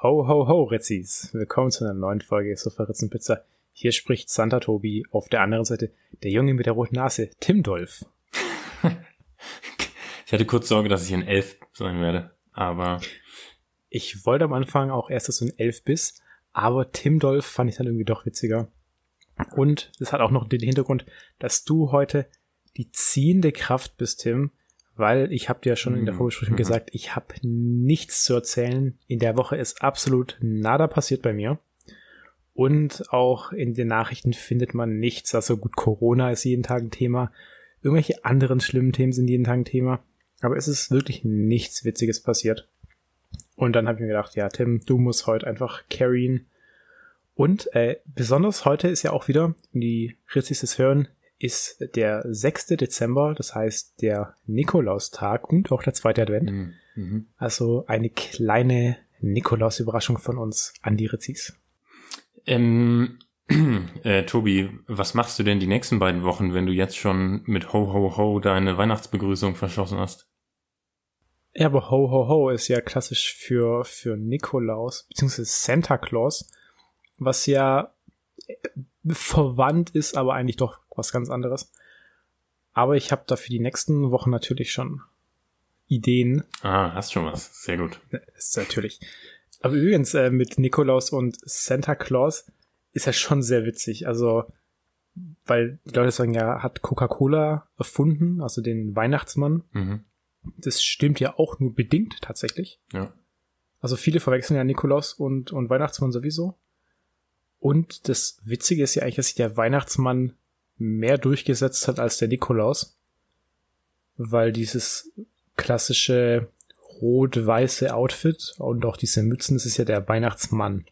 Ho, ho, ho, Ritzis. Willkommen zu einer neuen Folge Sofa Ritzen Pizza. Hier spricht Santa Tobi. Auf der anderen Seite der Junge mit der roten Nase, Tim Dolph. ich hatte kurz Sorge, dass ich ein Elf sein werde, aber. Ich wollte am Anfang auch erst, dass du ein Elf bist, aber Tim Dolph fand ich dann irgendwie doch witziger. Und es hat auch noch den Hintergrund, dass du heute die ziehende Kraft bist, Tim, weil ich habe dir ja schon in der mhm. Vorbesprechung mhm. gesagt, ich habe nichts zu erzählen. In der Woche ist absolut nada passiert bei mir. Und auch in den Nachrichten findet man nichts. Also gut, Corona ist jeden Tag ein Thema. Irgendwelche anderen schlimmen Themen sind jeden Tag ein Thema. Aber es ist wirklich nichts Witziges passiert. Und dann habe ich mir gedacht, ja, Tim, du musst heute einfach carryen. Und äh, besonders heute ist ja auch wieder, wenn die Ritzis es hören, ist der 6. Dezember, das heißt der Nikolaustag und auch der zweite Advent. Mhm. mhm. Also eine kleine Nikolaus-Überraschung von uns an die Rezis. Ähm, äh, Tobi, was machst du denn die nächsten beiden Wochen, wenn du jetzt schon mit Ho Ho Ho deine Weihnachtsbegrüßung verschossen hast? Ja, aber Ho Ho Ho ist ja klassisch für, für Nikolaus, beziehungsweise Santa Claus, was ja verwandt ist, aber eigentlich doch was ganz anderes. Aber ich habe da für die nächsten Wochen natürlich schon Ideen. Ah, hast schon was. Sehr gut. Ist natürlich. Aber übrigens, äh, mit Nikolaus und Santa Claus ist ja schon sehr witzig. Also, weil die Leute sagen ja, hat Coca-Cola erfunden, also den Weihnachtsmann. Mhm. Das stimmt ja auch nur bedingt tatsächlich. Ja. Also viele verwechseln ja Nikolaus und, und Weihnachtsmann sowieso. Und das Witzige ist ja eigentlich, dass sich der Weihnachtsmann mehr durchgesetzt hat als der Nikolaus. Weil dieses klassische rot-weiße Outfit und auch diese Mützen, das ist ja der Weihnachtsmann.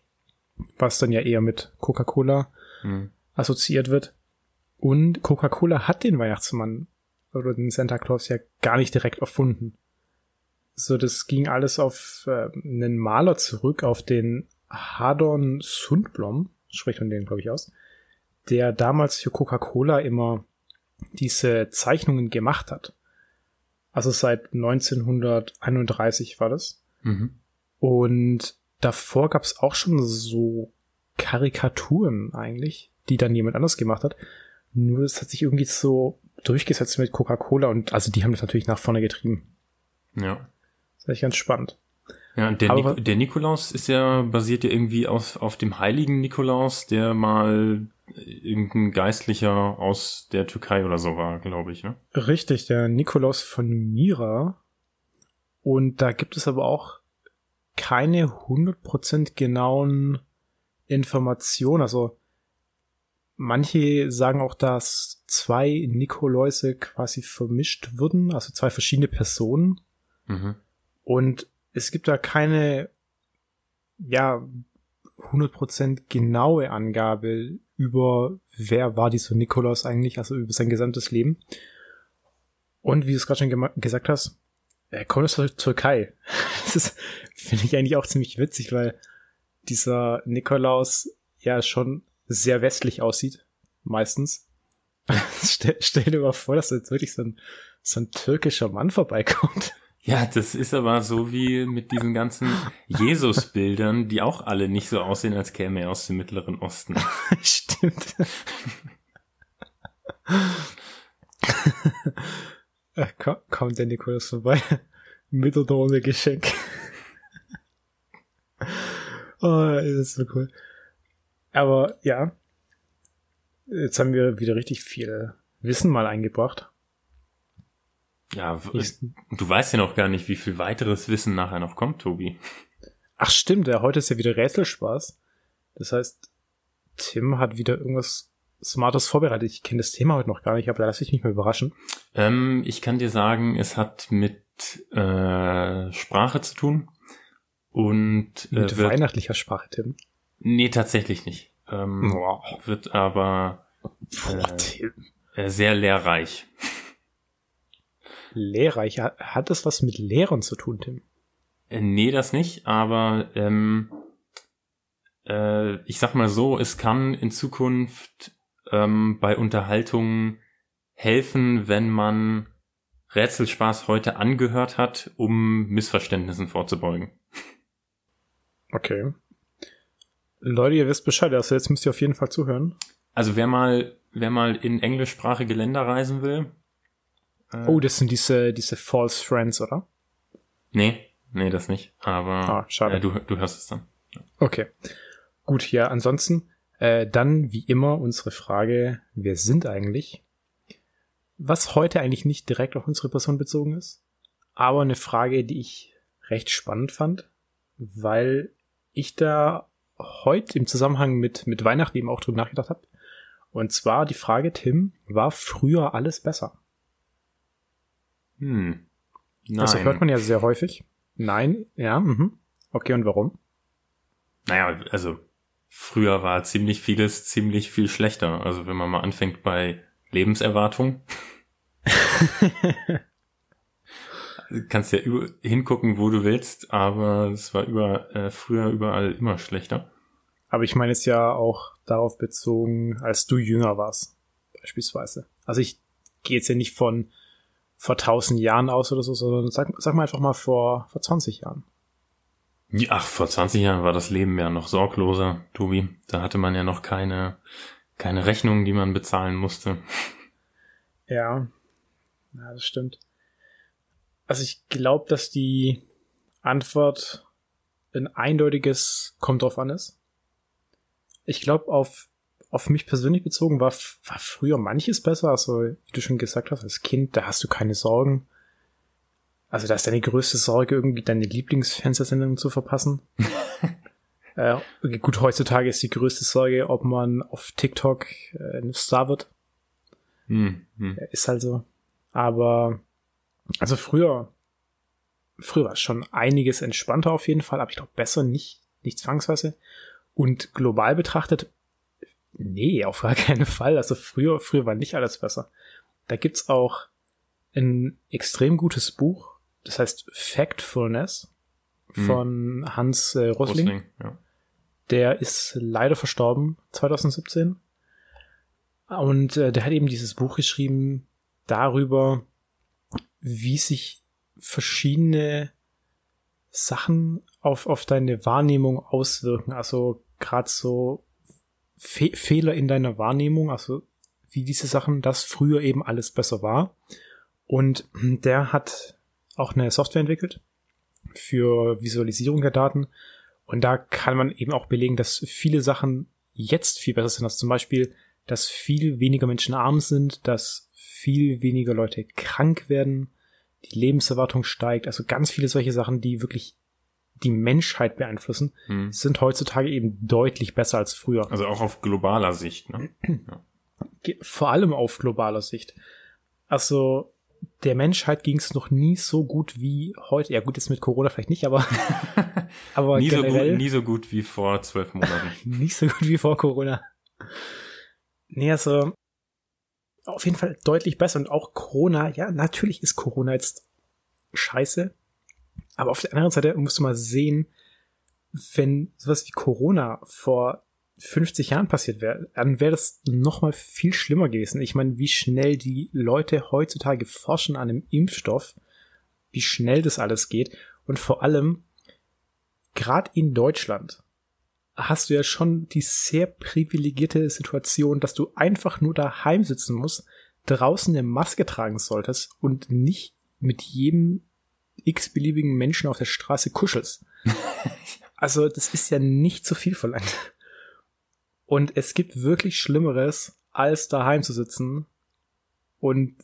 Was dann ja eher mit Coca-Cola mhm. assoziiert wird. Und Coca-Cola hat den Weihnachtsmann oder den Santa Claus ja gar nicht direkt erfunden. So, das ging alles auf äh, einen Maler zurück, auf den Hadon Sundblom, spricht man den, glaube ich, aus, der damals für Coca-Cola immer diese Zeichnungen gemacht hat. Also seit 1931 war das. Mhm. Und davor gab es auch schon so Karikaturen eigentlich, die dann jemand anders gemacht hat. Nur es hat sich irgendwie so durchgesetzt mit Coca-Cola und also die haben das natürlich nach vorne getrieben. Ja. Das ist echt ganz spannend. Ja, der, Aber, Nik der Nikolaus ist ja, basiert ja irgendwie auf, auf dem heiligen Nikolaus, der mal irgendein Geistlicher aus der Türkei oder so war, glaube ich, ne? Richtig, der Nikolaus von Mira. Und da gibt es aber auch keine 100% genauen Informationen. Also manche sagen auch, dass zwei Nikoläuse quasi vermischt wurden, also zwei verschiedene Personen. Mhm. Und es gibt da keine, ja, 100% genaue Angabe über, wer war dieser Nikolaus eigentlich, also über sein gesamtes Leben. Und wie du es gerade schon gesagt hast, er kommt aus der Türkei. Das finde ich eigentlich auch ziemlich witzig, weil dieser Nikolaus ja schon sehr westlich aussieht, meistens. stell, stell dir mal vor, dass jetzt wirklich so ein, so ein türkischer Mann vorbeikommt. Ja, das ist aber so wie mit diesen ganzen Jesus-Bildern, die auch alle nicht so aussehen, als käme er aus dem Mittleren Osten. Stimmt. Äh, kommt der Nikolaus vorbei mit oder ohne Geschenk. oh, das ist so cool. Aber ja, jetzt haben wir wieder richtig viel Wissen mal eingebracht. Ja, ich, du weißt ja noch gar nicht, wie viel weiteres Wissen nachher noch kommt, Tobi. Ach stimmt, ja, heute ist ja wieder Rätselspaß. Das heißt, Tim hat wieder irgendwas Smartes vorbereitet. Ich kenne das Thema heute noch gar nicht, aber da lasse ich mich mal überraschen. Ähm, ich kann dir sagen, es hat mit äh, Sprache zu tun. Und äh, mit wird, weihnachtlicher Sprache, Tim. Nee, tatsächlich nicht. Ähm, wow. Wird aber äh, äh, sehr lehrreich. Lehrreich. Hat das was mit Lehrern zu tun, Tim? Äh, nee, das nicht, aber ähm, äh, ich sag mal so, es kann in Zukunft ähm, bei Unterhaltungen helfen, wenn man Rätselspaß heute angehört hat, um Missverständnissen vorzubeugen. Okay. Leute, ihr wisst Bescheid, also jetzt müsst ihr auf jeden Fall zuhören. Also wer mal, wer mal in englischsprachige Länder reisen will. Äh, oh, das sind diese, diese False Friends, oder? Nee, nee, das nicht. Aber ah, schade. Äh, du, du hörst es dann. Okay. Gut, ja, ansonsten, äh, dann wie immer unsere Frage, wer sind eigentlich? Was heute eigentlich nicht direkt auf unsere Person bezogen ist, aber eine Frage, die ich recht spannend fand, weil ich da heute im Zusammenhang mit, mit Weihnachten eben auch drüber nachgedacht habe. Und zwar die Frage, Tim, war früher alles besser? Hm. Nein. Also hört man ja sehr häufig. Nein, ja, mhm. Okay, und warum? Naja, also früher war ziemlich vieles ziemlich viel schlechter. Also wenn man mal anfängt bei Lebenserwartung. kannst ja hingucken, wo du willst, aber es war über, äh, früher überall immer schlechter. Aber ich meine es ja auch darauf bezogen, als du jünger warst, beispielsweise. Also ich gehe jetzt ja nicht von vor tausend Jahren aus oder so, sondern sag, sag mal einfach mal vor, vor 20 Jahren. Ach, vor 20 Jahren war das Leben ja noch sorgloser, Tobi. Da hatte man ja noch keine, keine Rechnungen, die man bezahlen musste. Ja, ja, das stimmt. Also ich glaube, dass die Antwort ein eindeutiges kommt drauf an ist. Ich glaube, auf, auf mich persönlich bezogen war, war früher manches besser. Also, wie du schon gesagt hast, als Kind, da hast du keine Sorgen. Also, da ist deine größte Sorge, irgendwie deine Lieblingsfernsehsendung zu verpassen. äh, gut, heutzutage ist die größte Sorge, ob man auf TikTok äh, ein Star wird. Hm, hm. Ist halt so. Aber also früher, früher war es schon einiges entspannter auf jeden Fall, aber ich glaube besser nicht, nicht zwangsweise. Und global betrachtet, nee, auf gar keinen Fall. Also früher, früher war nicht alles besser. Da gibt's auch ein extrem gutes Buch, das heißt Factfulness von hm. Hans äh, Rosling. Rosling ja. Der ist leider verstorben 2017. Und äh, der hat eben dieses Buch geschrieben darüber, wie sich verschiedene Sachen auf, auf deine Wahrnehmung auswirken. Also gerade so Fe Fehler in deiner Wahrnehmung, also wie diese Sachen, das früher eben alles besser war. Und der hat auch eine Software entwickelt für Visualisierung der Daten. Und da kann man eben auch belegen, dass viele Sachen jetzt viel besser sind. Also zum Beispiel, dass viel weniger Menschen arm sind, dass viel weniger Leute krank werden, die Lebenserwartung steigt, also ganz viele solche Sachen, die wirklich die Menschheit beeinflussen, hm. sind heutzutage eben deutlich besser als früher. Also auch auf globaler Sicht, ne? ja. Vor allem auf globaler Sicht. Also der Menschheit ging es noch nie so gut wie heute. Ja gut, jetzt mit Corona vielleicht nicht, aber, aber nie, generell, so gut, nie so gut wie vor zwölf Monaten. nicht so gut wie vor Corona. Nee, also auf jeden Fall deutlich besser. Und auch Corona, ja, natürlich ist Corona jetzt scheiße. Aber auf der anderen Seite musst du mal sehen, wenn sowas wie Corona vor 50 Jahren passiert wäre, dann wäre das noch mal viel schlimmer gewesen. Ich meine, wie schnell die Leute heutzutage forschen an einem Impfstoff, wie schnell das alles geht und vor allem gerade in Deutschland hast du ja schon die sehr privilegierte Situation, dass du einfach nur daheim sitzen musst, draußen eine Maske tragen solltest und nicht mit jedem x-beliebigen Menschen auf der Straße kuschelst. also das ist ja nicht zu viel verlangt. Und es gibt wirklich Schlimmeres, als daheim zu sitzen und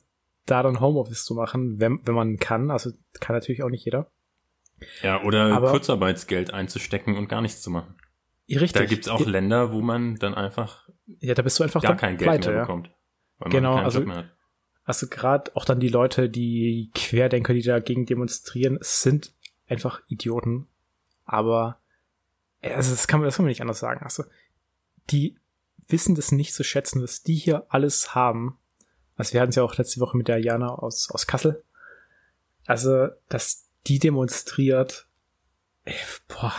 da dann Homeoffice zu machen, wenn, wenn man kann. Also kann natürlich auch nicht jeder. Ja, oder Aber, Kurzarbeitsgeld einzustecken und gar nichts zu machen. Richtig. Da gibt's auch Länder, wo man dann einfach ja, da bist du einfach gar kein Geld pleite, mehr bekommt. Weil genau, also, also gerade auch dann die Leute, die Querdenker, die dagegen demonstrieren, sind einfach Idioten. Aber also das kann man, das kann man nicht anders sagen. Also die wissen das nicht zu schätzen, was die hier alles haben. Also wir hatten es ja auch letzte Woche mit der Jana aus, aus Kassel. Also, dass die demonstriert, ey, boah,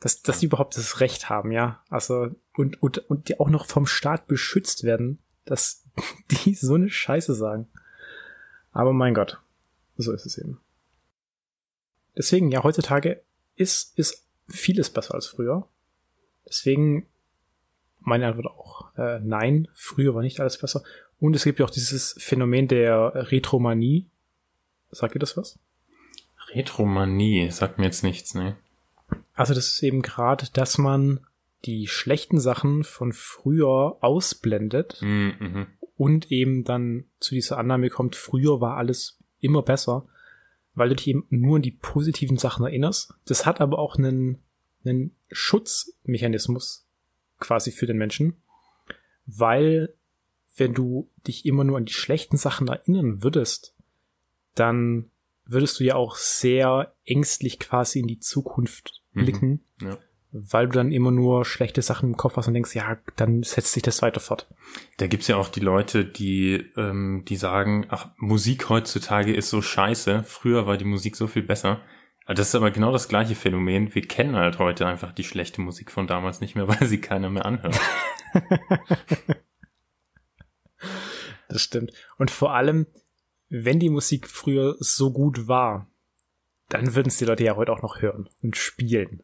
dass, dass die überhaupt das Recht haben, ja. Also, und, und, und die auch noch vom Staat beschützt werden, dass die so eine Scheiße sagen. Aber mein Gott, so ist es eben. Deswegen, ja, heutzutage ist, ist vieles besser als früher. Deswegen meine Antwort auch äh, nein, früher war nicht alles besser. Und es gibt ja auch dieses Phänomen der Retromanie. Sagt ihr das was? Retromanie, sagt mir jetzt nichts, ne? Also das ist eben gerade, dass man die schlechten Sachen von früher ausblendet Mhm. Und eben dann zu dieser Annahme kommt, früher war alles immer besser, weil du dich eben nur an die positiven Sachen erinnerst. Das hat aber auch einen, einen Schutzmechanismus quasi für den Menschen, weil wenn du dich immer nur an die schlechten Sachen erinnern würdest, dann würdest du ja auch sehr ängstlich quasi in die Zukunft Mhm. blicken, Ja. Weil du dann immer nur schlechte Sachen im Kopf hast und denkst, ja, dann setzt sich das weiter fort. Da gibt's ja auch die Leute, die, ähm, die sagen, ach, Musik heutzutage ist so scheiße, früher war die Musik so viel besser. Das ist aber genau das gleiche Phänomen. Wir kennen halt heute einfach die schlechte Musik von damals nicht mehr, weil sie keiner mehr anhört. Das stimmt. Und vor allem, wenn die Musik früher so gut war, dann würden es die Leute ja heute auch noch hören und spielen.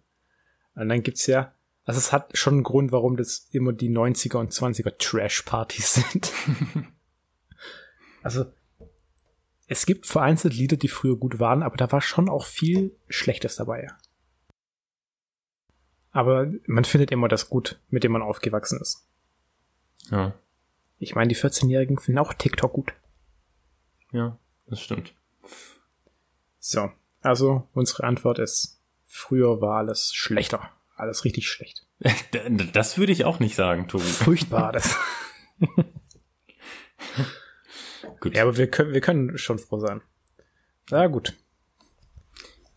Und dann gibt's ja, also es hat schon einen Grund, warum das immer die 90er und 20er Trash-Partys sind. also, es gibt vereinzelt Lieder, die früher gut waren, aber da war schon auch viel Schlechtes dabei. Aber man findet immer das gut, mit dem man aufgewachsen ist. Ja, Ich meine, die 14-Jährigen finden auch TikTok gut. ja, das stimmt. So, also unsere Antwort ist, früher war alles schlechter. Alles richtig schlecht. Das würde ich auch nicht sagen, Tobi. Furchtbar das. Gut. ja, aber wir können, wir können schon froh sein. Na gut.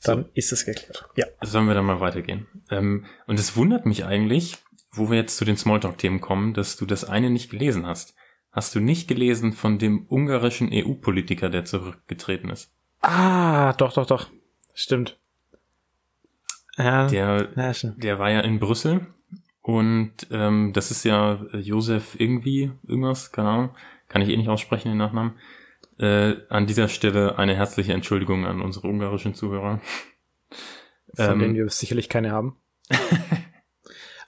Dann ist es geklärt. Ja. Sollen wir dann mal weitergehen? Ähm, und es wundert mich eigentlich, wo wir jetzt zu den Smalltalk-Themen kommen, dass du das eine nicht gelesen hast. Hast du nicht gelesen von dem ungarischen EU-Politiker, der zurückgetreten ist? Ah, doch, doch, doch. Stimmt. Ja, Der, ja der war ja in Brüssel und ähm, das ist ja äh, Josef irgendwie, irgendwas, keine Ahnung, kann ich eh nicht aussprechen, den Nachnamen. Äh, an dieser Stelle eine herzliche Entschuldigung an unsere ungarischen Zuhörer. Von Ähm, denen wir sicherlich keine haben.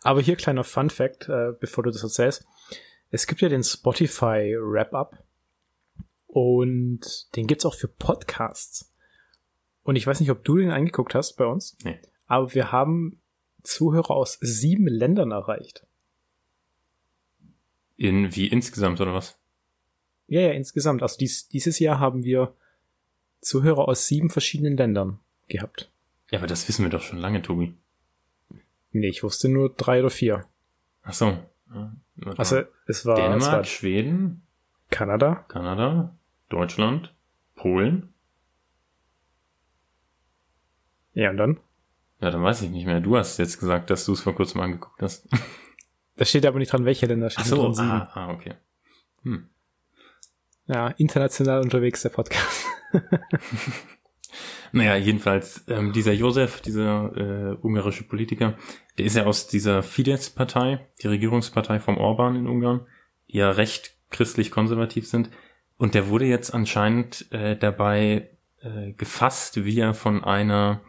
Aber hier kleiner Fun Fact, äh, bevor du das erzählst. Es gibt ja den Spotify Wrap-Up und den gibt's auch für Podcasts. Und ich weiß nicht, ob du den angeguckt hast bei uns, Nee. Aber wir haben Zuhörer aus sieben Ländern erreicht. In, wie insgesamt oder was? Ja, ja, insgesamt. Also dies, dieses Jahr haben wir Zuhörer aus sieben verschiedenen Ländern gehabt. Ja, aber das wissen wir doch schon lange, Tobi. Nee, ich wusste nur drei oder vier. Ach so. Ja, Also es war, es Dänemark, war Schweden, Kanada, Kanada, Deutschland, Polen. ja und dann? Ja, dann weiß ich nicht mehr. Du hast jetzt gesagt, dass du es vor kurzem angeguckt hast. Da steht aber nicht dran, welche Länder stehen Ach so, dran. Ah, ah, okay. Hm. Ja, international unterwegs der Podcast. Naja, jedenfalls, ähm, dieser Josef, dieser äh, ungarische Politiker, der ist ja aus dieser Fidesz-Partei, die Regierungspartei vom Orban in Ungarn, die ja recht christlich-konservativ sind. Und der wurde jetzt anscheinend äh, dabei äh, gefasst, wie er von einer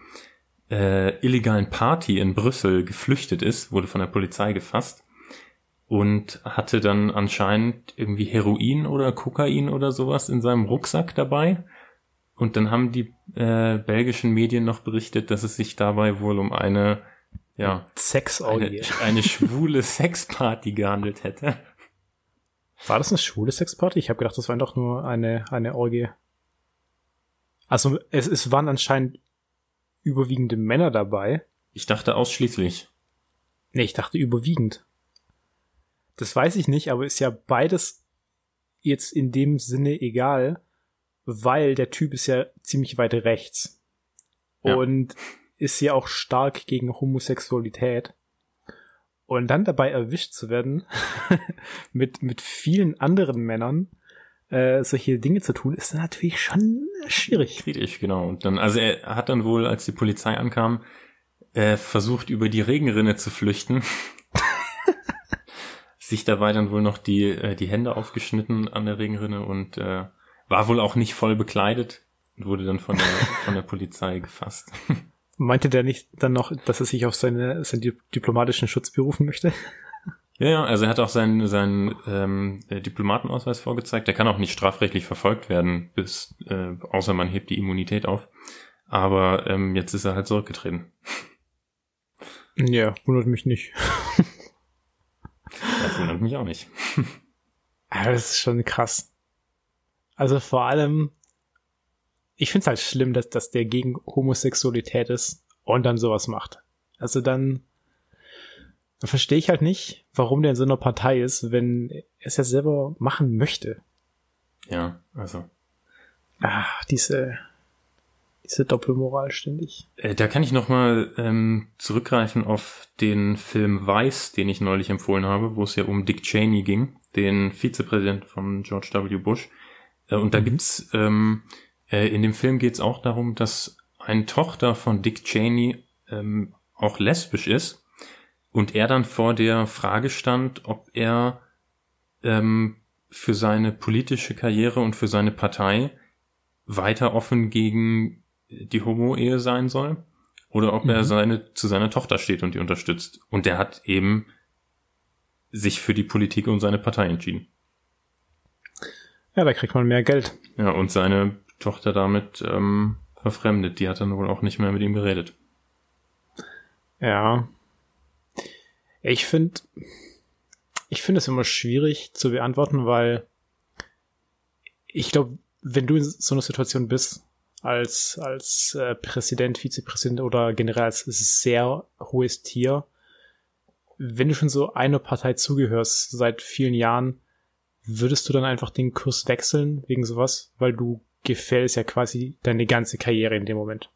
äh, illegalen Party in Brüssel geflüchtet ist, wurde von der Polizei gefasst und hatte dann anscheinend irgendwie Heroin oder Kokain oder sowas in seinem Rucksack dabei. Und dann haben die äh, belgischen Medien noch berichtet, dass es sich dabei wohl um eine, ja, eine, Sexorgie. eine schwule Sexparty gehandelt hätte. War das eine schwule Sexparty? Ich habe gedacht, das war doch nur eine, eine Orgie. Also es, es waren anscheinend überwiegende Männer dabei. Ich dachte ausschließlich. Nee, ich dachte überwiegend. Das weiß ich nicht, aber ist ja beides jetzt in dem Sinne egal, weil der Typ ist ja ziemlich weit rechts. Ja. Und ist ja auch stark gegen Homosexualität. Und dann dabei erwischt zu werden, mit, mit vielen anderen Männern äh, solche Dinge zu tun, ist natürlich schon schwierig. Kritisch, genau. Und dann, also er hat dann wohl, als die Polizei ankam, äh, versucht, über die Regenrinne zu flüchten. Sich dabei dann wohl noch die, äh, die Hände aufgeschnitten an der Regenrinne und äh, war wohl auch nicht voll bekleidet und wurde dann von der, von der Polizei gefasst. Meinte der nicht dann noch, dass er sich auf seine, seinen diplomatischen Schutz berufen möchte? Ja, ja, also er hat auch seinen, seinen ähm, Diplomatenausweis vorgezeigt. Der kann auch nicht strafrechtlich verfolgt werden, bis äh, außer man hebt die Immunität auf. Aber ähm, jetzt ist er halt zurückgetreten. Ja, wundert mich nicht. Das wundert mich auch nicht. Aber das ist schon krass. Also vor allem, ich finde es halt schlimm, dass, dass der gegen Homosexualität ist und dann sowas macht. Also dann, dann verstehe ich halt nicht, warum der in so einer Partei ist, wenn er es ja selber machen möchte. Ja, also. Ah, diese, diese Doppelmoral ständig. Äh, da kann ich nochmal ähm, zurückgreifen auf den Film Vice, den ich neulich empfohlen habe, wo es ja um Dick Cheney ging, den Vizepräsident von George W. Bush. Äh, und da mhm. gibt's ähm, äh, in dem Film geht's auch darum, dass eine Tochter von Dick Cheney ähm, auch lesbisch ist und er dann vor der Frage stand, ob er ähm, für seine politische Karriere und für seine Partei weiter offen gegen die Homo-Ehe sein soll oder ob mhm. er seine, zu seiner Tochter steht und die unterstützt. Und der hat eben sich für die Politik und seine Partei entschieden. Ja, da kriegt man mehr Geld. Ja, und seine Tochter damit ähm, verfremdet. Die hat dann wohl auch nicht mehr mit ihm geredet. Ja. Ich finde, ich finde es immer schwierig zu beantworten, weil ich glaube, wenn du in so einer Situation bist, als, als äh, Präsident, Vizepräsident oder generell als sehr hohes Tier, wenn du schon so einer Partei zugehörst seit vielen Jahren, würdest du dann einfach den Kurs wechseln wegen sowas, weil du gefällst ja quasi deine ganze Karriere in dem Moment.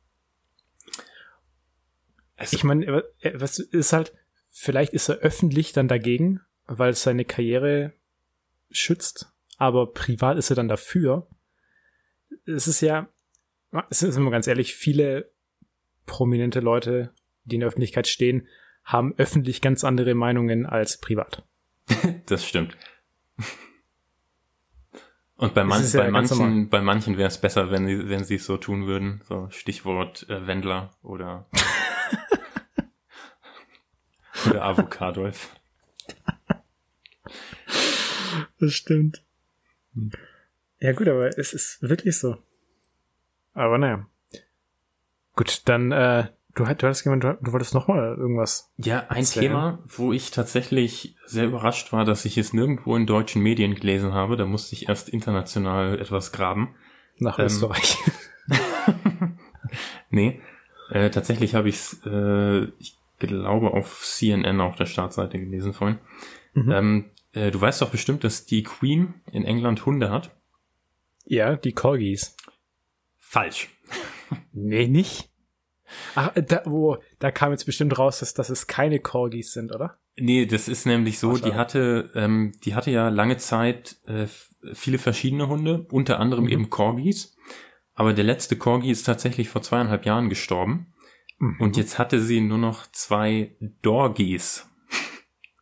Also ich meine, was ist halt, vielleicht ist er öffentlich dann dagegen, weil es seine Karriere schützt, aber privat ist er dann dafür. Es ist ja, es ist immer ganz ehrlich, viele prominente Leute, die in der Öffentlichkeit stehen, haben öffentlich ganz andere Meinungen als privat. das stimmt. Und bei, man, bei, ja manchen, bei manchen wäre es besser, wenn sie, wenn sie es so tun würden. So Stichwort äh, Wendler oder, oder Avocadolf. Das stimmt. Ja gut, aber es ist wirklich so. Aber naja. Gut, dann äh, Du, du hattest gemeint, du, du wolltest noch mal irgendwas. Ja, ein erzählen. Thema, wo ich tatsächlich sehr überrascht war, dass ich es nirgendwo in deutschen Medien gelesen habe. Da musste ich erst international etwas graben. Nach ähm, Österreich. nee, äh, tatsächlich habe ich es, äh, ich glaube, auf CNN auf der Startseite gelesen vorhin. Mhm. Ähm, äh, du weißt doch bestimmt, dass die Queen in England Hunde hat. Ja, die Corgis. Falsch. nee, nicht. Ach, da, wo, da kam jetzt bestimmt raus, dass, dass es keine Corgis sind, oder? Nee, das ist nämlich so, Ach, die hatte, ähm, die hatte ja lange Zeit äh, viele verschiedene Hunde, unter anderem mhm. eben Corgis. Aber der letzte Corgi ist tatsächlich vor zweieinhalb Jahren gestorben. Mhm. Und jetzt hatte sie nur noch zwei Dorgies.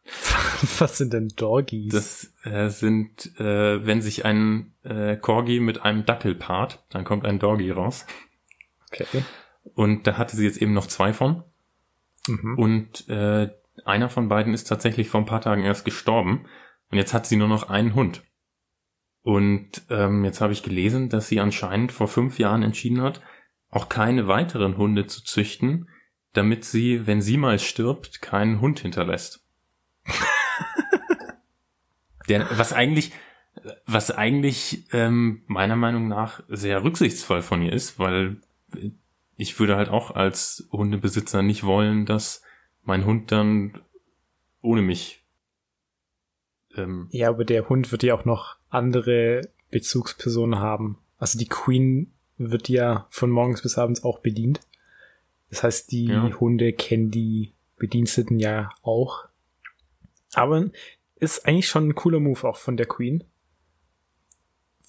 Was sind denn Dorgies? Das äh, sind, äh, wenn sich ein äh, Corgi mit einem Dackel paart, dann kommt ein Dorgi raus. Okay. Und da hatte sie jetzt eben noch zwei von. Mhm. Und äh, einer von beiden ist tatsächlich vor ein paar Tagen erst gestorben. Und jetzt hat sie nur noch einen Hund. Und ähm, jetzt habe ich gelesen, dass sie anscheinend vor fünf Jahren entschieden hat, auch keine weiteren Hunde zu züchten, damit sie, wenn sie mal stirbt, keinen Hund hinterlässt. Der, was eigentlich, was eigentlich ähm, meiner Meinung nach sehr rücksichtsvoll von ihr ist, weil ich würde halt auch als Hundebesitzer nicht wollen, dass mein Hund dann ohne mich. Ähm, ja, aber der Hund wird ja auch noch andere Bezugspersonen haben. Also die Queen wird ja von morgens bis abends auch bedient. Das heißt, die ja. Hunde kennen die Bediensteten ja auch. Aber ist eigentlich schon ein cooler Move auch von der Queen.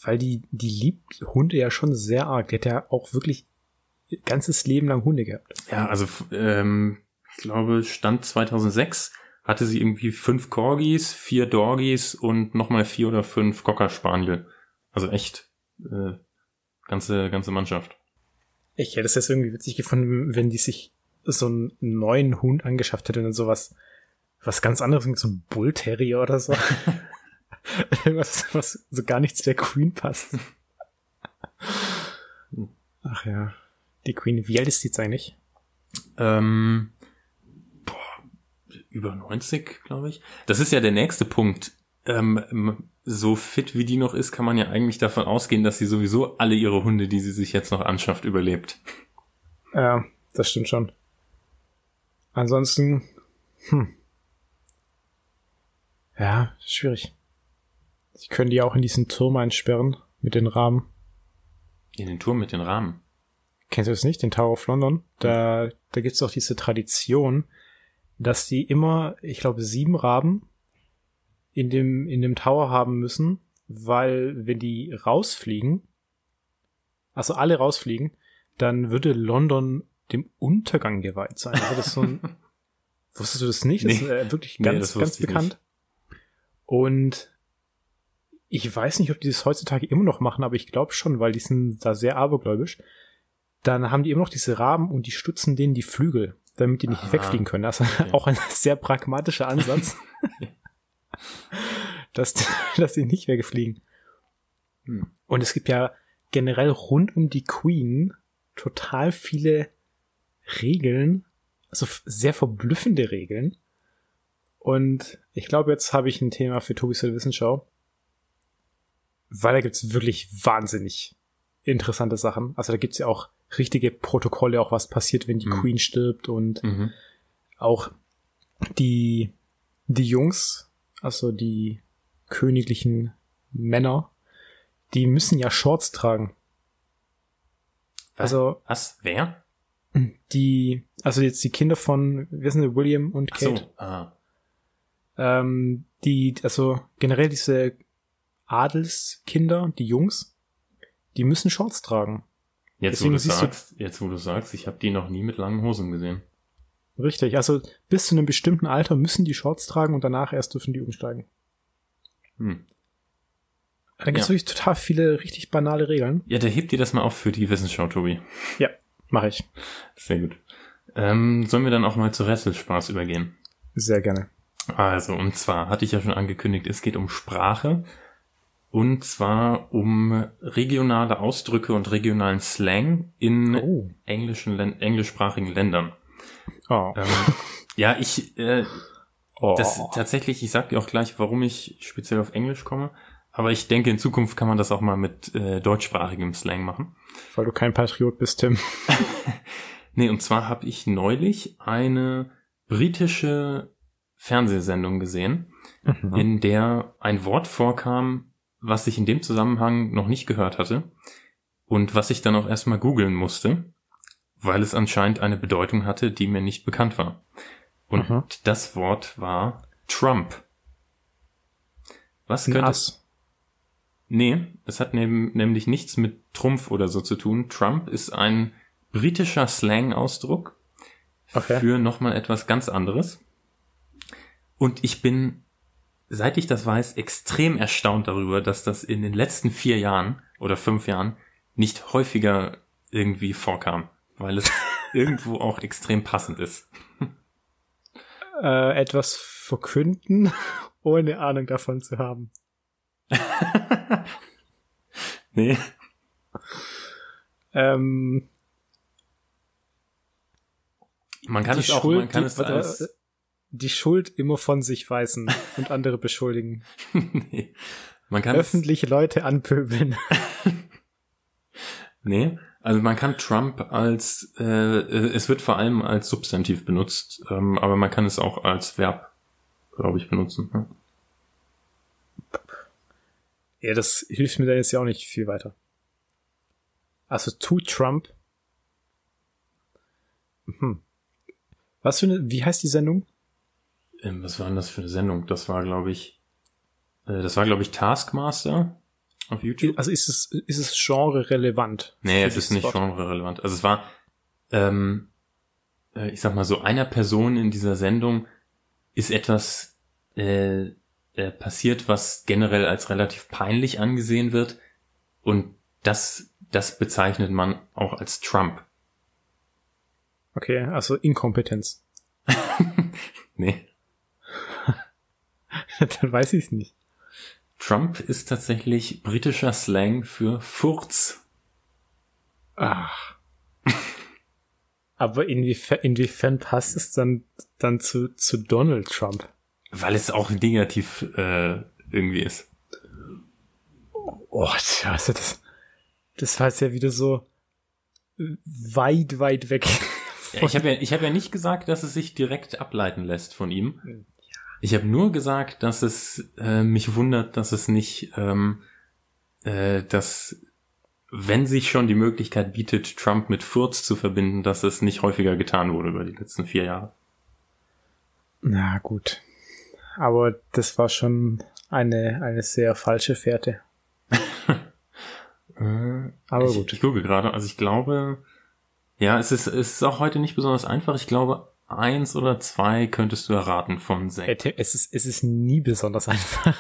Weil die, die liebt Hunde ja schon sehr arg. Die hat ja auch wirklich ganzes Leben lang Hunde gehabt. Ja, also ähm, ich glaube, Stand 2006 hatte sie irgendwie fünf Corgis, vier Dorgis und nochmal vier oder fünf Cocker Spaniel. Also echt äh, ganze ganze Mannschaft. Ich hätte es jetzt irgendwie witzig gefunden, wenn die sich so einen neuen Hund angeschafft hätte und sowas, was ganz anderes, so ein Bull Terrier oder so. was, was so gar nichts der Queen passt. Ach ja. Die Queen, wie alt ist die jetzt eigentlich? Ähm, boah, über 90, glaube ich. Das ist ja der nächste Punkt. Ähm, so fit wie die noch ist, kann man ja eigentlich davon ausgehen, dass sie sowieso alle ihre Hunde, die sie sich jetzt noch anschafft, überlebt. Ja, das stimmt schon. Ansonsten, hm. Ja, schwierig. Sie können die auch in diesen Turm einsperren mit den Rahmen. In den Turm mit den Rahmen? Kennst du das nicht, den Tower of London? Da, da gibt's auch diese Tradition, dass die immer, ich glaube, sieben Raben in dem, in dem Tower haben müssen, weil wenn die rausfliegen, also alle rausfliegen, dann würde London dem Untergang geweiht sein. Also das ist so ein, wusstest du das nicht? Das nee. ist äh, wirklich ganz, nee, ganz bekannt. Und ich weiß nicht, ob die das heutzutage immer noch machen, aber ich glaube schon, weil die sind da sehr abergläubisch dann haben die immer noch diese Raben und die stutzen denen die Flügel, damit die nicht Aha. wegfliegen können. Das ist okay. auch ein sehr pragmatischer Ansatz, dass, dass die nicht wegfliegen. Hm. Und es gibt ja generell rund um die Queen total viele Regeln, also sehr verblüffende Regeln. Und ich glaube, jetzt habe ich ein Thema für Tobis Wissenschau. Weil da gibt's wirklich wahnsinnig interessante Sachen. Also da gibt's ja auch richtige Protokolle, auch was passiert, wenn die mhm. Queen stirbt und mhm. auch die, die Jungs, also die königlichen Männer, die müssen ja Shorts tragen. Also. Was? Wer? Die, also jetzt die Kinder von, wir sind William und Kate. Ach so, aha. Ähm, die, also generell diese Adelskinder, die Jungs, die müssen Shorts tragen. Jetzt, wo du sagst, jetzt, wo du sagst, ich habe die noch nie mit langen Hosen gesehen. Richtig, also bis zu einem bestimmten Alter müssen die Shorts tragen und danach erst dürfen die umsteigen. Hm. Da gibt es ja. wirklich total viele richtig banale Regeln. Ja, der hebt dir das mal auf für die Wissensschau, Tobi. Ja, mache ich. Sehr gut. Ähm, sollen wir dann auch mal zu Rätselspaß übergehen? Sehr gerne. Also, und zwar hatte ich ja schon angekündigt, es geht um Sprache. Und zwar um regionale Ausdrücke und regionalen Slang in oh. englischen, englischsprachigen Ländern. Oh. Ähm, ja, ich, äh, oh. das tatsächlich, ich sag dir auch gleich, warum ich speziell auf Englisch komme. Aber ich denke, in Zukunft kann man das auch mal mit äh, deutschsprachigem Slang machen. Weil du kein Patriot bist, Tim. nee, und zwar habe ich neulich eine britische Fernsehsendung gesehen, mhm. in der ein Wort vorkam, was ich in dem Zusammenhang noch nicht gehört hatte und was ich dann auch erstmal googeln musste, weil es anscheinend eine Bedeutung hatte, die mir nicht bekannt war. Und Aha. das Wort war Trump. Was könnte es? Nee, es hat neben, nämlich nichts mit Trumpf oder so zu tun. Trump ist ein britischer Slang-Ausdruck okay. für nochmal etwas ganz anderes. Und ich bin seit ich das weiß, extrem erstaunt darüber, dass das in den letzten vier Jahren oder fünf Jahren nicht häufiger irgendwie vorkam, weil es irgendwo auch extrem passend ist. Äh, etwas verkünden, ohne Ahnung davon zu haben. nee. Ähm, man kann es auch, man kann es als die Schuld immer von sich weisen und andere beschuldigen. nee. Man kann öffentlich Leute anpöbeln. nee, also man kann Trump als äh, es wird vor allem als Substantiv benutzt, ähm, aber man kann es auch als Verb, glaube ich, benutzen. Ja. ja, das hilft mir da jetzt ja auch nicht viel weiter. Also to Trump. Hm. Was für eine, wie heißt die Sendung? ähm, was war denn das für eine Sendung? Das war, glaube ich, äh, das war, glaube ich, Taskmaster auf YouTube. Also ist es, ist es genre-relevant? Nee, es ist nicht genre-relevant. Also es war, ähm, äh, ich sag mal so, einer Person in dieser Sendung ist etwas äh, äh, passiert, was generell als relativ peinlich angesehen wird. Und das, das bezeichnet man auch als Trump. Okay, also Inkompetenz. nee. Dann weiß ich es nicht. Trump ist tatsächlich britischer Slang für Furz. Ach. Aber inwiefern, inwiefern passt es dann, dann zu, zu Donald Trump? Weil es auch negativ äh, irgendwie ist. Oh, tja, also das, das war jetzt ja wieder so weit, weit weg. Ja, ich habe ja, ich hab ja nicht gesagt, dass es sich direkt ableiten lässt von ihm. Ich habe nur gesagt, dass es äh, mich wundert, dass es nicht, ähm, äh, dass wenn sich schon die Möglichkeit bietet, Trump mit Furz zu verbinden, dass es nicht häufiger getan wurde über die letzten vier Jahre. Na gut. Aber das war schon eine, eine sehr falsche Fährte. Äh, Aber ich, gut. Ich gucke gerade, also ich glaube, ja, es ist, es ist auch heute nicht besonders einfach. Ich glaube, eins oder zwei könntest du erraten von sechs. Es ist, es ist nie besonders einfach.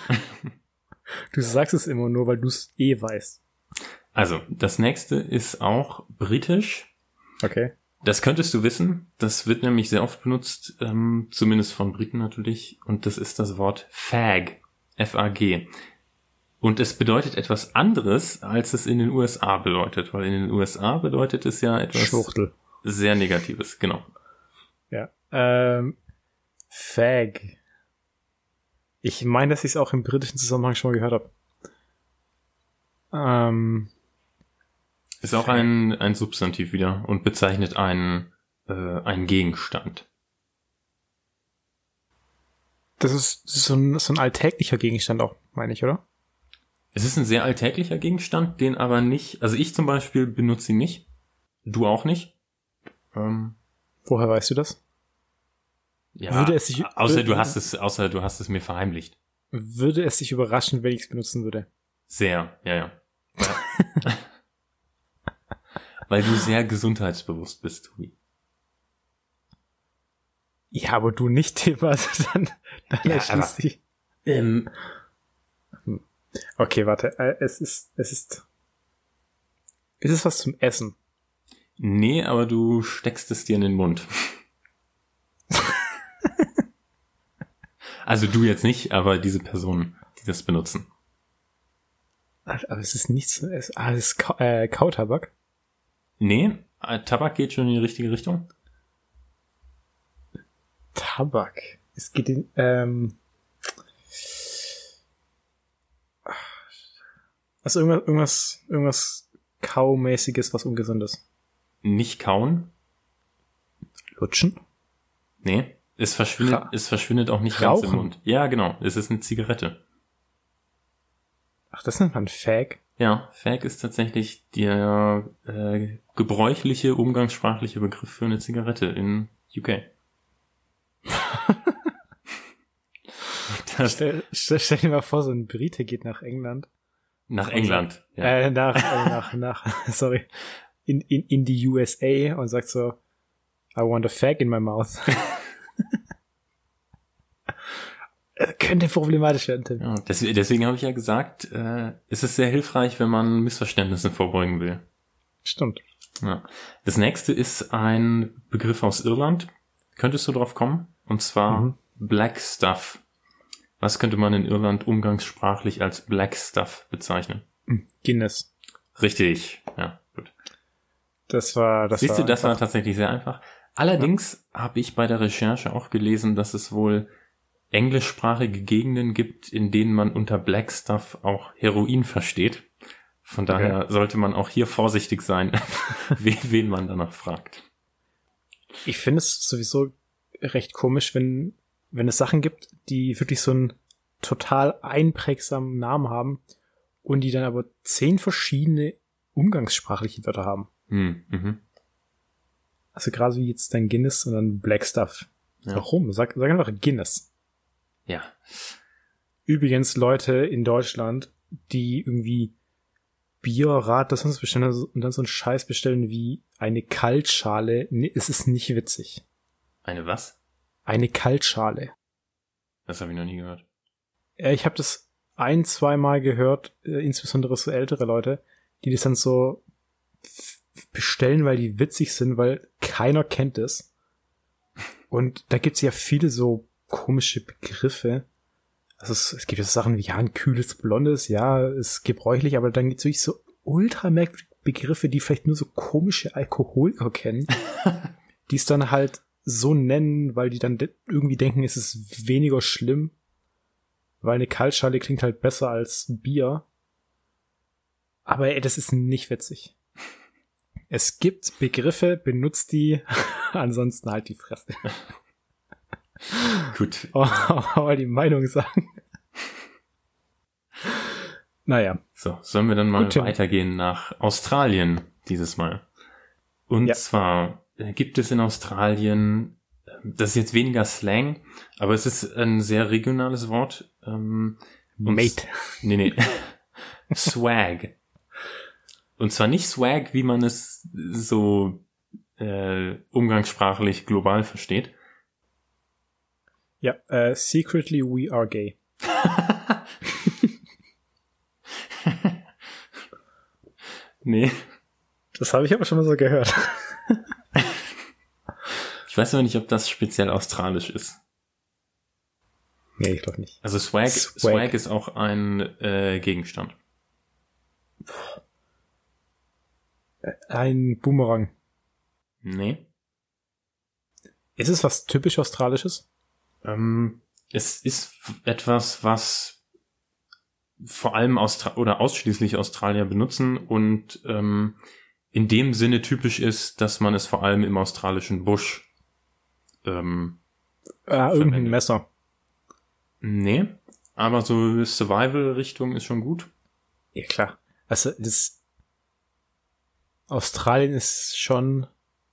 du sagst es immer nur, weil du es eh weißt. Also, das nächste ist auch britisch. Okay. Das könntest du wissen. Das wird nämlich sehr oft benutzt, ähm, zumindest von Briten natürlich. Und das ist das Wort Fag. F-A-G. Und es bedeutet etwas anderes, als es in den USA bedeutet, weil in den USA bedeutet es ja etwas Schwuchtel. sehr Negatives, genau. Ähm, Fag. Ich meine, dass ich es auch im britischen Zusammenhang schon mal gehört habe. Ähm, ist auch ein, ein Substantiv wieder und bezeichnet einen, äh, einen Gegenstand. Das ist, das ist so, ein, so ein alltäglicher Gegenstand auch, meine ich, oder? Es ist ein sehr alltäglicher Gegenstand, den aber nicht, also ich zum Beispiel benutze ihn nicht. Du auch nicht. Ähm, Woher weißt du das? Ja, würde es sich, außer du hast es, außer du hast es mir verheimlicht. Würde es dich überraschen, wenn ich es benutzen würde? Sehr, ja, ja. ja. Weil du sehr gesundheitsbewusst bist, Tobi. Ja, aber du nicht, Tim, also dann, dann ja, erschließt dich. Ähm, Okay, warte. Äh, es ist, es ist. Ist es was zum Essen? Nee, aber du steckst es dir in den Mund. Also du jetzt nicht, aber diese Personen, die das benutzen. Aber es ist nichts. Es, ah, es ist Ka äh, Kautabak? Nee, äh, Tabak geht schon in die richtige Richtung. Tabak. Es geht in, ähm, Also irgendwas, irgendwas, irgendwas Kaumäßiges, was ungesundes. Nicht kauen? Lutschen? Nee. Es verschwindet, Ra es verschwindet auch nicht Rauchen. ganz im Mund. Ja, genau. Es ist eine Zigarette. Ach, das nennt man Fag? Ja, Fag ist tatsächlich der äh, gebräuchliche, umgangssprachliche Begriff für eine Zigarette in UK. stell, stell, stell dir mal vor, so ein Brite geht nach England nach England. Ja. Äh, nach, äh, nach, nach, sorry, in, in, in die USA und sagt so, I want a fag in my mouth. Könnte problematisch werden, Tim. Ja, deswegen, deswegen habe ich ja gesagt, äh, es ist sehr hilfreich, wenn man Missverständnisse vorbeugen will. Stimmt. Ja. Das nächste ist ein Begriff aus Irland. Könntest du drauf kommen? Und zwar mhm. Black Stuff. Was könnte man in Irland umgangssprachlich als Black Stuff bezeichnen? Hm, Guinness. Richtig, ja, gut. Das war, das Siehst war du, das war tatsächlich sehr einfach. Allerdings ja. habe ich bei der Recherche auch gelesen, dass es wohl englischsprachige Gegenden gibt, in denen man unter Black Stuff auch Heroin versteht. Von daher okay. sollte man auch hier vorsichtig sein, wen man danach fragt. Ich finde es sowieso recht komisch, wenn wenn es Sachen gibt, die wirklich so einen total einprägsamen Namen haben und die dann aber zehn verschiedene umgangssprachliche Wörter haben. Hm, mhm. Also gerade wie jetzt dein Guinness und dann Black Stuff. Ja. Warum? Sag, sag einfach Guinness. Ja. Übrigens Leute in Deutschland, die irgendwie Bier, Rad, das sonst bestellen und dann so einen Scheiß bestellen wie eine Kaltschale. Nee, es ist nicht witzig. Eine was? Eine Kaltschale. Das habe ich noch nie gehört. Ich habe das ein, zwei Mal gehört, äh, insbesondere so ältere Leute, die das dann so bestellen, weil die witzig sind, weil keiner kennt es. Und da gibt's ja viele so komische Begriffe. Also es, es gibt ja so Sachen wie, ja, ein kühles Blondes, ja, ist gebräuchlich, aber dann gibt's wirklich so ultra merkwürdige Begriffe, die vielleicht nur so komische Alkoholiker kennen, die es dann halt so nennen, weil die dann de irgendwie denken, es ist weniger schlimm, weil eine Kaltschale klingt halt besser als Bier. Aber ey, das ist nicht witzig. Es gibt Begriffe, benutzt die, ansonsten halt die Fresse. Gut. Aber die Meinung sagen. naja. So, sollen wir dann mal Gut, weitergehen nach Australien dieses Mal. Und ja. zwar äh, gibt es in Australien, ähm, das ist jetzt weniger Slang, aber es ist ein sehr regionales Wort. Ähm, Mate. Nee, nee. Swag. Und zwar nicht Swag, wie man es so äh, umgangssprachlich global versteht. Ja, uh, secretly we are gay. nee. Das habe ich aber schon mal so gehört. ich weiß aber nicht, ob das speziell australisch ist. Nee, ich glaube nicht. Also Swag, Swag, Swag. ist auch ein äh, Gegenstand. Ein Boomerang. Nee. Ist es was typisch Australisches? Ähm, es ist etwas, was vor allem Austra oder ausschließlich Australier benutzen und ähm, in dem Sinne typisch ist, dass man es vor allem im australischen Busch ähm, äh, irgendein Messer. Nee, aber so Survival-Richtung ist schon gut. Ja, klar. Also das Australien ist schon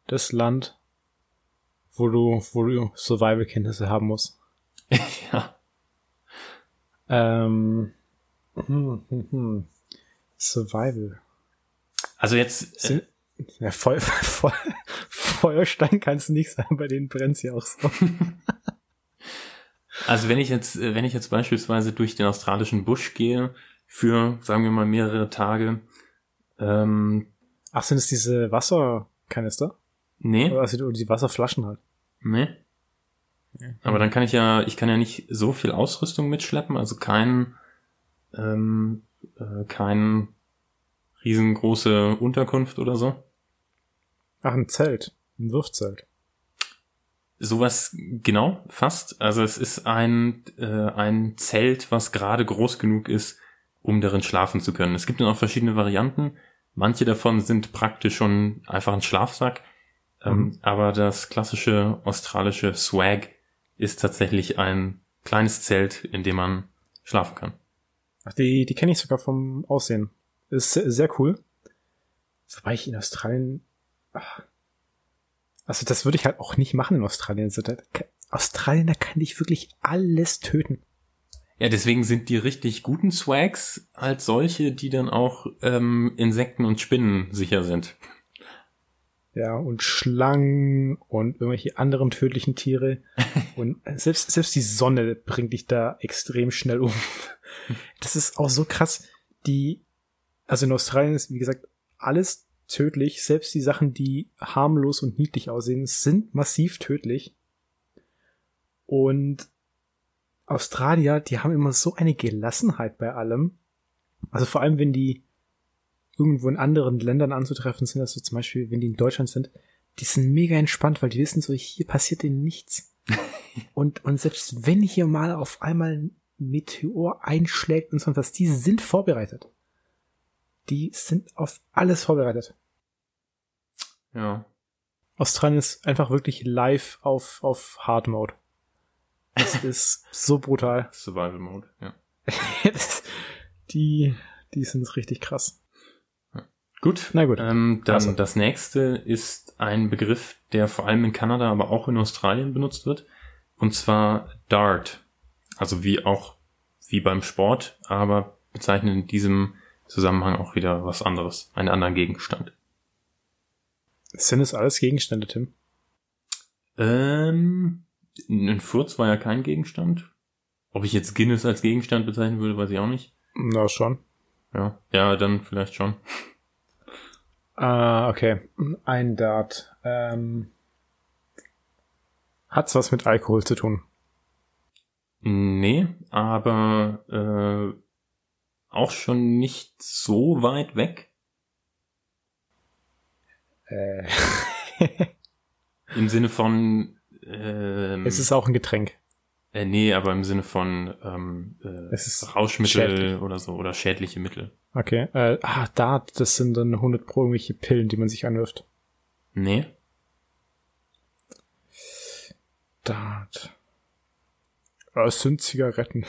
das Land, wo du, wo du Survival-Kenntnisse haben musst. ja. Ähm, hm, hm, hm. Survival. Also jetzt. Sind, äh, ja, Feu Feu Feuerstein kannst du nicht sein, bei denen brennt's ja auch so. also wenn ich jetzt, äh, wenn ich jetzt beispielsweise durch den australischen Busch gehe, für, sagen wir mal, mehrere Tage, ähm, Ach, sind es diese Wasserkanister? Nee. Oder also die Wasserflaschen halt? Nee. Aber dann kann ich ja, ich kann ja nicht so viel Ausrüstung mitschleppen, also kein, ähm, äh, kein riesengroße Unterkunft oder so. Ach, ein Zelt. Ein Wurfzelt. Sowas, genau, fast. Also es ist ein, äh, ein Zelt, was gerade groß genug ist, um darin schlafen zu können. Es gibt dann auch verschiedene Varianten. Manche davon sind praktisch schon einfach ein Schlafsack. Ähm, aber das klassische australische Swag ist tatsächlich ein kleines Zelt, in dem man schlafen kann. Ach, die, die kenne ich sogar vom Aussehen. Ist sehr, sehr cool. Wobei ich in Australien. Ach, also das würde ich halt auch nicht machen in Australien. Also da, Australien, da kann dich wirklich alles töten. Ja, deswegen sind die richtig guten Swags als solche, die dann auch ähm, Insekten und Spinnen sicher sind. Ja, und Schlangen und irgendwelche anderen tödlichen Tiere. und selbst, selbst die Sonne bringt dich da extrem schnell um. Das ist auch so krass. Die, also in Australien ist, wie gesagt, alles tödlich. Selbst die Sachen, die harmlos und niedlich aussehen, sind massiv tödlich. Und Australier, die haben immer so eine Gelassenheit bei allem. Also vor allem, wenn die irgendwo in anderen Ländern anzutreffen sind, also zum Beispiel, wenn die in Deutschland sind, die sind mega entspannt, weil die wissen so, hier passiert ihnen nichts. und, und selbst wenn hier mal auf einmal ein Meteor einschlägt und sonst was, die sind vorbereitet. Die sind auf alles vorbereitet. Ja. Australien ist einfach wirklich live auf, auf Hard Mode. Das ist so brutal. Survival Mode, ja. das, die, die sind richtig krass. Gut, na gut. Ähm, dann also. das nächste ist ein Begriff, der vor allem in Kanada, aber auch in Australien benutzt wird. Und zwar Dart. Also wie auch wie beim Sport, aber bezeichnet in diesem Zusammenhang auch wieder was anderes, einen anderen Gegenstand. Sind es alles Gegenstände, Tim? Ähm, ein Furz war ja kein Gegenstand. Ob ich jetzt Guinness als Gegenstand bezeichnen würde, weiß ich auch nicht. Na, schon. Ja, ja, dann vielleicht schon. Ah, okay. Ein Dart. Ähm, hat's was mit Alkohol zu tun? Nee, aber äh, auch schon nicht so weit weg. Äh. Im Sinne von ähm, es ist auch ein Getränk. Äh, nee, aber im Sinne von ähm, äh, Es ist Rauschmittel schädlich. oder so oder schädliche Mittel. Okay. Äh, ah, Dart, das sind dann 100 pro irgendwelche Pillen, die man sich anwirft. Nee. Dart. Ah, Es sind Zigaretten.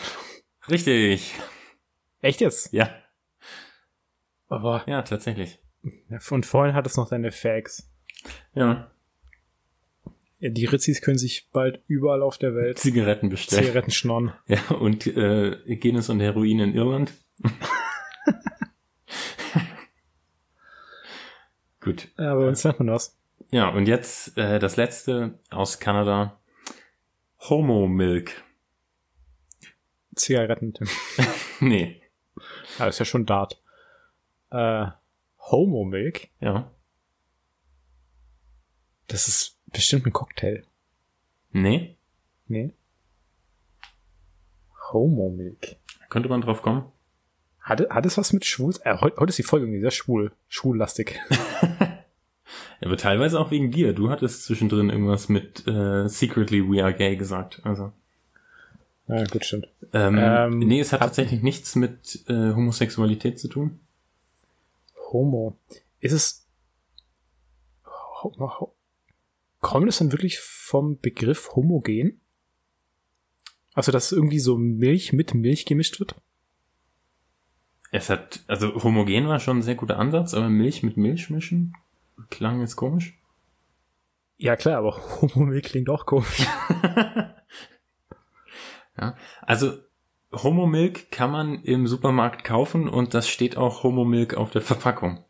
Richtig. Echt jetzt? Ja. Aber Ja, tatsächlich. und vorhin hat es noch deine Fags. Ja. Die Rizzis können sich bald überall auf der Welt Zigaretten bestellen. Zigaretten schnorren. Ja, und äh, Guinness und Heroin in Irland. Gut. Ja, bei uns nennt man was. Ja, und jetzt äh, das letzte aus Kanada. Homo Milk. Zigaretten, Tim. Nee. Ja, ist ja schon Dart. Äh, Homo Milk? Ja. Das ist bestimmt ein Cocktail. Nee. Nee. Homo Milk. Könnte man drauf kommen? Hat, hat es was mit schwul? Äh, heute, heute ist die Folge irgendwie sehr schwul. Schwullastig. Aber teilweise auch wegen dir. Du hattest zwischendrin irgendwas mit äh, Secretly We Are Gay gesagt. Also. Ja, gut, stimmt. Ähm, Ähm, nee, es hat hab- tatsächlich nichts mit äh, Homosexualität zu tun. Homo. Ist es. Ho, ho, kommt es dann wirklich vom Begriff homogen? Also, dass irgendwie so Milch mit Milch gemischt wird? Es hat, also homogen war schon ein sehr guter Ansatz, aber Milch mit Milch mischen klang jetzt komisch. Ja, klar, aber Homo-Milch klingt auch komisch. Ja. Also Homo Milk kann man im Supermarkt kaufen und das steht auch Homo Milk auf der Verpackung.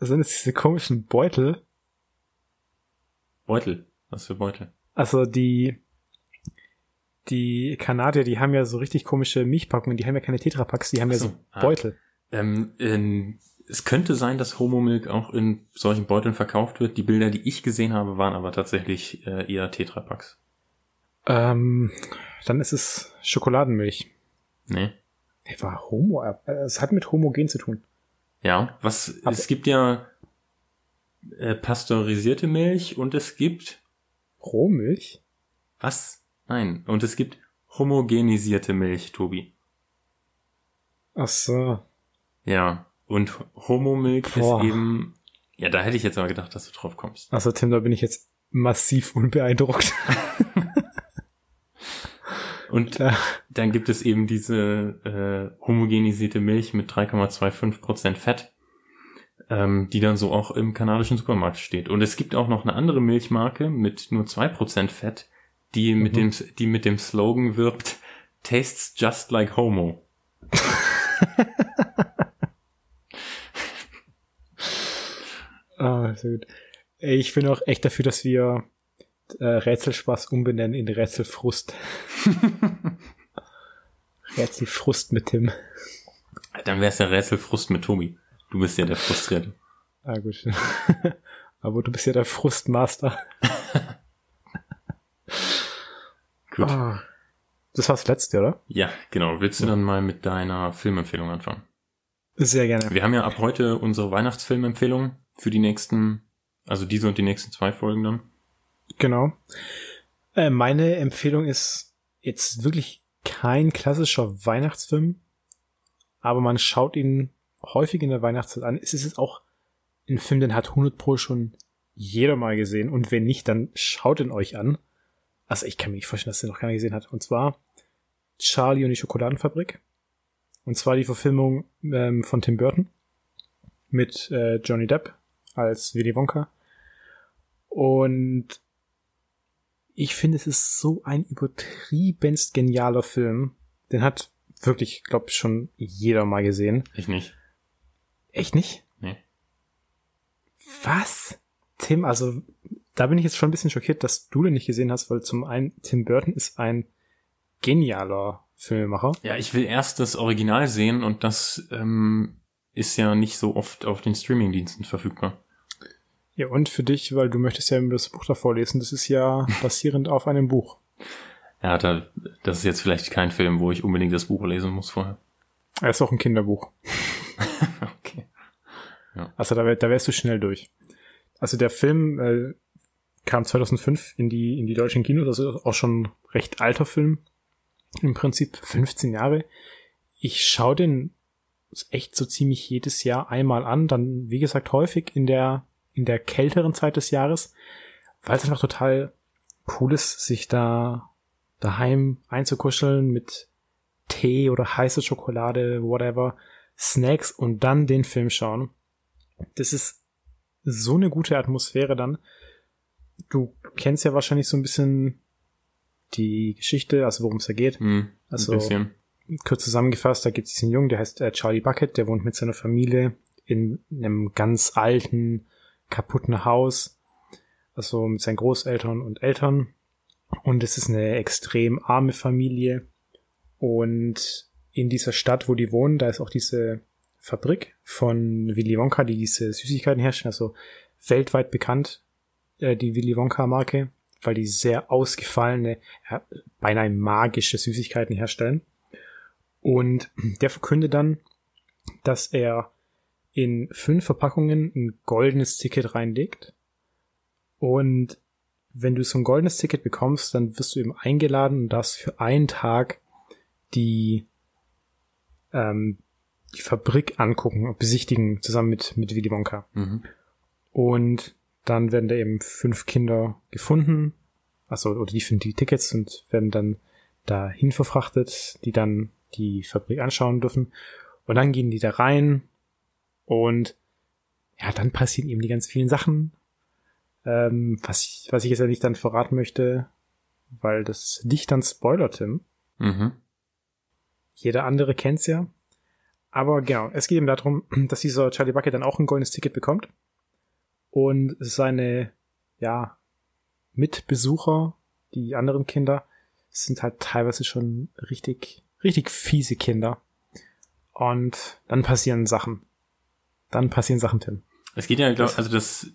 Sind es diese komischen Beutel? Beutel. Was für Beutel? Also, die. Die Kanadier, die haben ja so richtig komische Milchpackungen, die haben ja keine Tetrapacks, die haben ja so, so ah. Beutel. Ähm, ähm, es könnte sein, dass Homo Milk auch in solchen Beuteln verkauft wird. Die Bilder, die ich gesehen habe, waren aber tatsächlich äh, eher Tetrapacks. Ähm, dann ist es Schokoladenmilch. Nee. Hey, war Homo, äh, es hat mit homogen zu tun. Ja, was Aber- es gibt ja äh, pasteurisierte Milch und es gibt Rohmilch? was? Nein, und es gibt homogenisierte Milch, Tobi. Ach so. Ja, und Homo-Milk Boah. ist eben. Ja, da hätte ich jetzt aber gedacht, dass du drauf kommst. Also, Tim, da bin ich jetzt massiv unbeeindruckt. Und Ja. dann gibt es eben diese äh, homogenisierte Milch mit 3,25% Fett, ähm, die dann so auch im kanadischen Supermarkt steht. Und es gibt auch noch eine andere Milchmarke mit nur 2% Fett, die mit, Mhm. dem, die mit dem Slogan wirbt, Tastes just like Homo. Ah, sehr gut. Ich bin auch echt dafür, dass wir äh, Rätselspaß umbenennen in Rätselfrust. Rätselfrust mit Tim. Dann wär's der Rätselfrust mit Tobi. Du bist ja der Frustrierte. Ah, gut. Aber du bist ja der Frustmaster. Gut. Ah. Das war das letzte, oder? Ja, genau. Willst du dann mal mit deiner Filmempfehlung anfangen? Sehr gerne. Wir haben ja ab heute unsere Weihnachtsfilmempfehlung für die nächsten, also diese und die nächsten zwei Folgen dann. Genau. Äh, meine Empfehlung ist jetzt wirklich kein klassischer Weihnachtsfilm, aber man schaut ihn häufig in der Weihnachtszeit an. Es ist jetzt auch ein Film, den hat 100 Pro schon jeder mal gesehen und wenn nicht, dann schaut ihn euch an. Also ich kann mir nicht vorstellen, dass den noch keiner gesehen hat. Und zwar Charlie und die Schokoladenfabrik. Und zwar die Verfilmung ähm, von Tim Burton mit äh, Johnny Depp als Willy Wonka. Und ich finde, es ist so ein übertriebenst genialer Film. Den hat wirklich, glaube ich, schon jeder mal gesehen. Ich nicht. Echt nicht? Nee. Was? Tim, also da bin ich jetzt schon ein bisschen schockiert, dass du den nicht gesehen hast, weil zum einen Tim Burton ist ein genialer Filmemacher. Ja, ich will erst das Original sehen und das ähm, ist ja nicht so oft auf den Streamingdiensten verfügbar. Ja, und für dich, weil du möchtest ja das Buch davor lesen, das ist ja basierend auf einem Buch. Ja, da, das ist jetzt vielleicht kein Film, wo ich unbedingt das Buch lesen muss vorher. Er ist auch ein Kinderbuch. okay. Also da, wär, da wärst du schnell durch. Also der Film äh, kam 2005 in die, in die deutschen Kinos, also auch schon recht alter Film. Im Prinzip 15 Jahre. Ich schaue den echt so ziemlich jedes Jahr einmal an, dann wie gesagt häufig in der in der kälteren Zeit des Jahres, weil es einfach total cool ist, sich da daheim einzukuscheln mit Tee oder heiße Schokolade, whatever, Snacks und dann den Film schauen. Das ist so eine gute Atmosphäre dann. Du kennst ja wahrscheinlich so ein bisschen die Geschichte, also worum es da geht. Hm, also bisschen. kurz zusammengefasst, da gibt es diesen Jungen, der heißt äh, Charlie Bucket, der wohnt mit seiner Familie in einem ganz alten, kaputten Haus, also mit seinen Großeltern und Eltern. Und es ist eine extrem arme Familie. Und in dieser Stadt, wo die wohnen, da ist auch diese Fabrik von Willy Wonka, die diese Süßigkeiten herstellen, also weltweit bekannt, äh, die Willy Wonka Marke, weil die sehr ausgefallene, ja, beinahe magische Süßigkeiten herstellen. Und der verkündet dann, dass er in fünf Verpackungen ein goldenes Ticket reinlegt. Und wenn du so ein goldenes Ticket bekommst, dann wirst du eben eingeladen und darfst für einen Tag die, ähm, die Fabrik angucken und besichtigen, zusammen mit, mit Willy Wonka. Mhm. Und dann werden da eben fünf Kinder gefunden, also oder die finden die Tickets und werden dann dahin verfrachtet, die dann die Fabrik anschauen dürfen. Und dann gehen die da rein und ja, dann passieren eben die ganz vielen Sachen, ähm, was ich, was ich jetzt ja nicht dann verraten möchte, weil das dich dann spoilert, Tim. Mhm. Jeder andere kennt's ja. Aber genau, es geht eben darum, dass dieser Charlie Bucket dann auch ein goldenes Ticket bekommt und seine, ja, Mitbesucher, die anderen Kinder, sind halt teilweise schon richtig, richtig fiese Kinder. Und dann passieren Sachen. Dann passieren Sachen, Tim. Es geht ja, glaub, also das,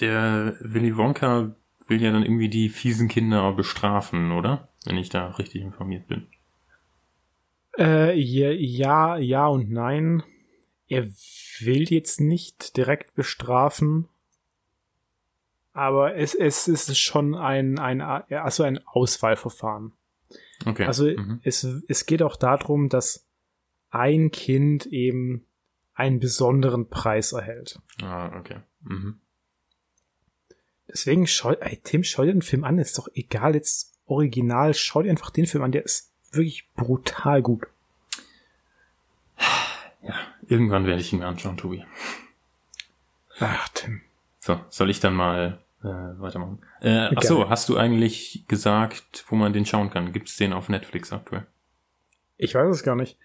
der Willy Wonka will ja dann irgendwie die fiesen Kinder bestrafen, oder? Wenn ich da richtig informiert bin. Äh, ja, ja, ja und nein. Er will jetzt nicht direkt bestrafen, aber es, es ist schon ein, ein, also ein Auswahlverfahren. Okay. Also mhm. es, es geht auch darum, dass ein Kind eben einen besonderen Preis erhält. Ah, okay. Mhm. Deswegen schau, ey, Tim, schau dir den Film an, ist doch egal jetzt original, schau dir einfach den Film an, der ist wirklich brutal gut. Ja, irgendwann werde ich ihn mir anschauen, Tobi. Ach, Tim. So, soll ich dann mal äh, weitermachen? Äh, ach so, hast du eigentlich gesagt, wo man den schauen kann? Gibt es den auf Netflix aktuell? Ich weiß es gar nicht.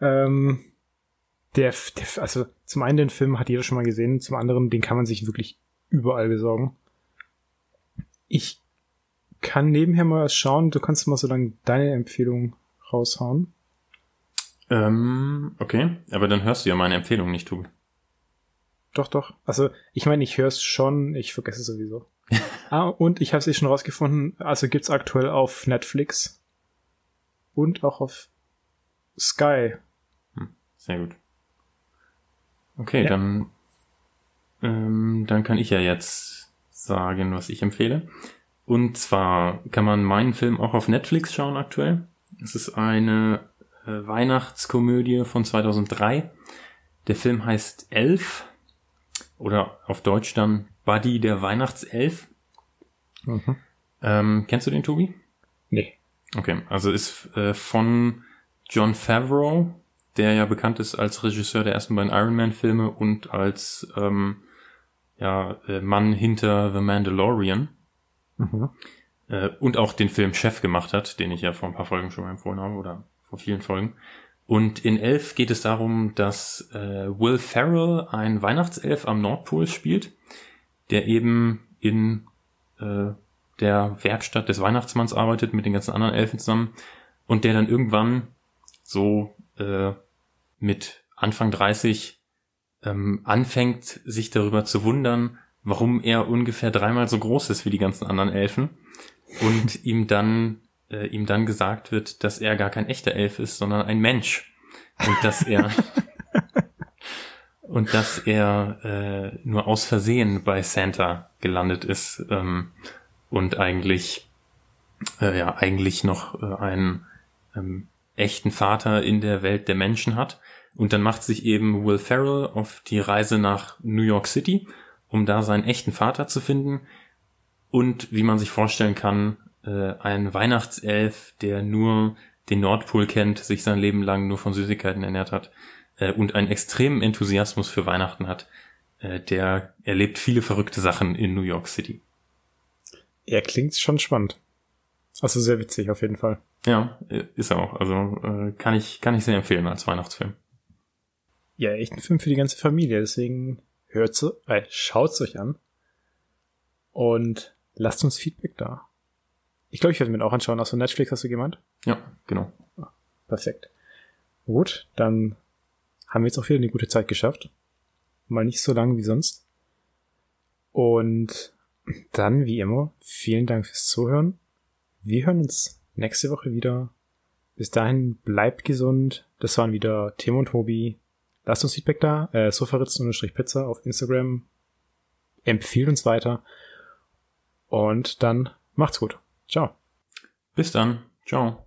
Ähm, der, der, also zum einen den Film hat jeder schon mal gesehen, zum anderen den kann man sich wirklich überall besorgen. Ich kann nebenher mal schauen, du kannst mal so lange deine Empfehlung raushauen. Ähm, okay, aber dann hörst du ja meine Empfehlung nicht, Tobi. Doch, doch. Also ich meine, ich höre es schon, ich vergesse es sowieso. ah, und ich habe es eh schon rausgefunden, also gibt's aktuell auf Netflix und auch auf Sky. Sehr gut. Okay, Ja. dann, ähm, dann kann ich ja jetzt sagen, was ich empfehle. Und zwar kann man meinen Film auch auf Netflix schauen aktuell. Es ist eine äh, Weihnachtskomödie von 2003. Der Film heißt Elf oder auf Deutsch dann Buddy der Weihnachtself. Mhm. Ähm, kennst du den, Tobi? Nee. Okay, also ist äh, von John Favreau, der ja bekannt ist als Regisseur der ersten beiden Iron Man-Filme und als ähm, ja, äh, Mann hinter The Mandalorian Mhm. äh, und auch den Film Chef gemacht hat, den ich ja vor ein paar Folgen schon mal empfohlen habe oder vor vielen Folgen. Und in Elf geht es darum, dass äh, Will Ferrell ein Weihnachtself am Nordpol spielt, der eben in äh, der Werkstatt des Weihnachtsmanns arbeitet mit den ganzen anderen Elfen zusammen und der dann irgendwann so äh, mit Anfang 30 ähm, anfängt, sich darüber zu wundern, warum er ungefähr dreimal so groß ist wie die ganzen anderen Elfen. Und ihm dann äh, ihm dann gesagt wird, dass er gar kein echter Elf ist, sondern ein Mensch. Und dass er und dass er äh, nur aus Versehen bei Santa gelandet ist ähm, und eigentlich äh, ja eigentlich noch äh, einen ähm, echten Vater in der Welt der Menschen hat und dann macht sich eben Will Ferrell auf die Reise nach New York City, um da seinen echten Vater zu finden und wie man sich vorstellen kann äh, ein Weihnachtself, der nur den Nordpol kennt, sich sein Leben lang nur von Süßigkeiten ernährt hat äh, und einen extremen Enthusiasmus für Weihnachten hat, äh, der erlebt viele verrückte Sachen in New York City. Er klingt schon spannend. Also sehr witzig auf jeden Fall. Ja, ist er auch. Also äh, kann ich kann ich sehr empfehlen als Weihnachtsfilm. Ja, echt ein Film für die ganze Familie. Deswegen hört's, äh, schaut's euch an und lasst uns Feedback da. Ich glaube, ich werde mir auch anschauen. Achso, Netflix hast du gemeint? Ja, genau. Ah, perfekt. Gut, dann haben wir jetzt auch wieder eine gute Zeit geschafft. Mal nicht so lang wie sonst. Und dann, wie immer, vielen Dank fürs Zuhören. Wir hören uns nächste Woche wieder. Bis dahin, bleibt gesund. Das waren wieder Tim und Tobi. Lasst uns Feedback da. Äh, Sofaritzen-Pizza auf Instagram. Empfiehlt uns weiter. Und dann macht's gut. Ciao. Bis dann. Ciao.